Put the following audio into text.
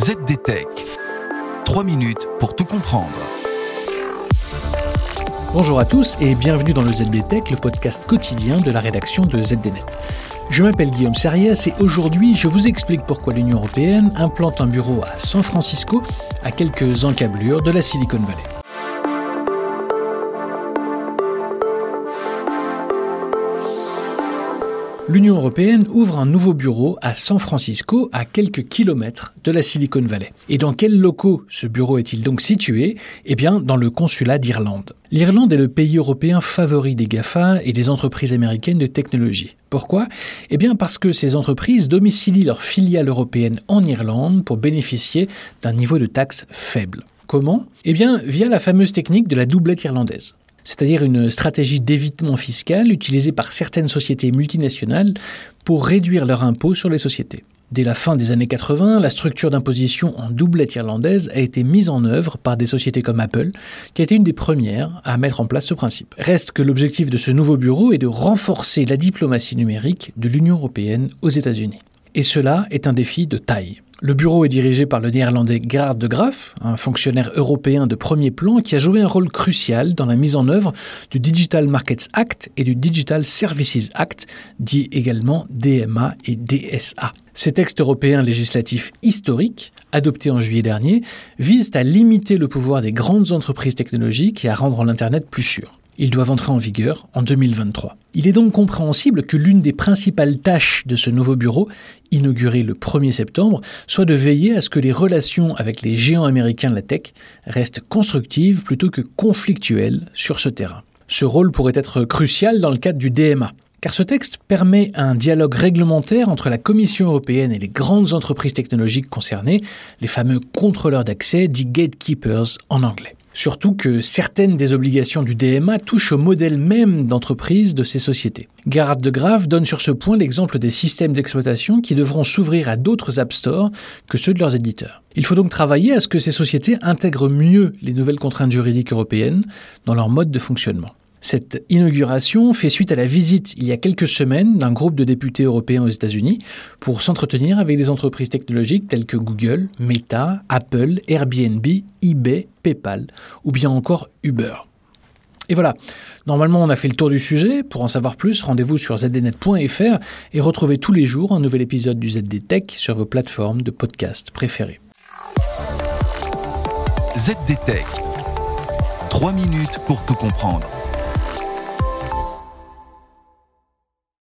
ZDTech. 3 minutes pour tout comprendre. Bonjour à tous et bienvenue dans le ZDTech, le podcast quotidien de la rédaction de ZDNet. Je m'appelle Guillaume Seriès et aujourd'hui je vous explique pourquoi l'Union Européenne implante un bureau à San Francisco, à quelques encablures de la Silicon Valley. l'Union européenne ouvre un nouveau bureau à San Francisco, à quelques kilomètres de la Silicon Valley. Et dans quels locaux ce bureau est-il donc situé? Eh bien, dans le consulat d'Irlande. L'Irlande est le pays européen favori des GAFA et des entreprises américaines de technologie. Pourquoi? Eh bien parce que ces entreprises domicilient leurs filiales européennes en Irlande pour bénéficier d'un niveau de taxe faible. Comment? Eh bien via la fameuse technique de la doublette irlandaise c'est-à-dire une stratégie d'évitement fiscal utilisée par certaines sociétés multinationales pour réduire leur impôt sur les sociétés. Dès la fin des années 80, la structure d'imposition en doublette irlandaise a été mise en œuvre par des sociétés comme Apple, qui a été une des premières à mettre en place ce principe. Reste que l'objectif de ce nouveau bureau est de renforcer la diplomatie numérique de l'Union européenne aux États-Unis. Et cela est un défi de taille. Le bureau est dirigé par le néerlandais Gerard de Graaf, un fonctionnaire européen de premier plan qui a joué un rôle crucial dans la mise en œuvre du Digital Markets Act et du Digital Services Act, dit également DMA et DSA. Ces textes européens législatifs historiques, adoptés en juillet dernier, visent à limiter le pouvoir des grandes entreprises technologiques et à rendre l'Internet plus sûr. Ils doivent entrer en vigueur en 2023. Il est donc compréhensible que l'une des principales tâches de ce nouveau bureau, inauguré le 1er septembre, soit de veiller à ce que les relations avec les géants américains de la tech restent constructives plutôt que conflictuelles sur ce terrain. Ce rôle pourrait être crucial dans le cadre du DMA, car ce texte permet un dialogue réglementaire entre la Commission européenne et les grandes entreprises technologiques concernées, les fameux contrôleurs d'accès, dits gatekeepers en anglais. Surtout que certaines des obligations du DMA touchent au modèle même d'entreprise de ces sociétés. Gerhard de Graaf donne sur ce point l'exemple des systèmes d'exploitation qui devront s'ouvrir à d'autres App Store que ceux de leurs éditeurs. Il faut donc travailler à ce que ces sociétés intègrent mieux les nouvelles contraintes juridiques européennes dans leur mode de fonctionnement. Cette inauguration fait suite à la visite il y a quelques semaines d'un groupe de députés européens aux États-Unis pour s'entretenir avec des entreprises technologiques telles que Google, Meta, Apple, Airbnb, eBay, PayPal ou bien encore Uber. Et voilà, normalement on a fait le tour du sujet. Pour en savoir plus, rendez-vous sur zdnet.fr et retrouvez tous les jours un nouvel épisode du ZD Tech sur vos plateformes de podcast préférées. ZD Tech. 3 minutes pour tout comprendre.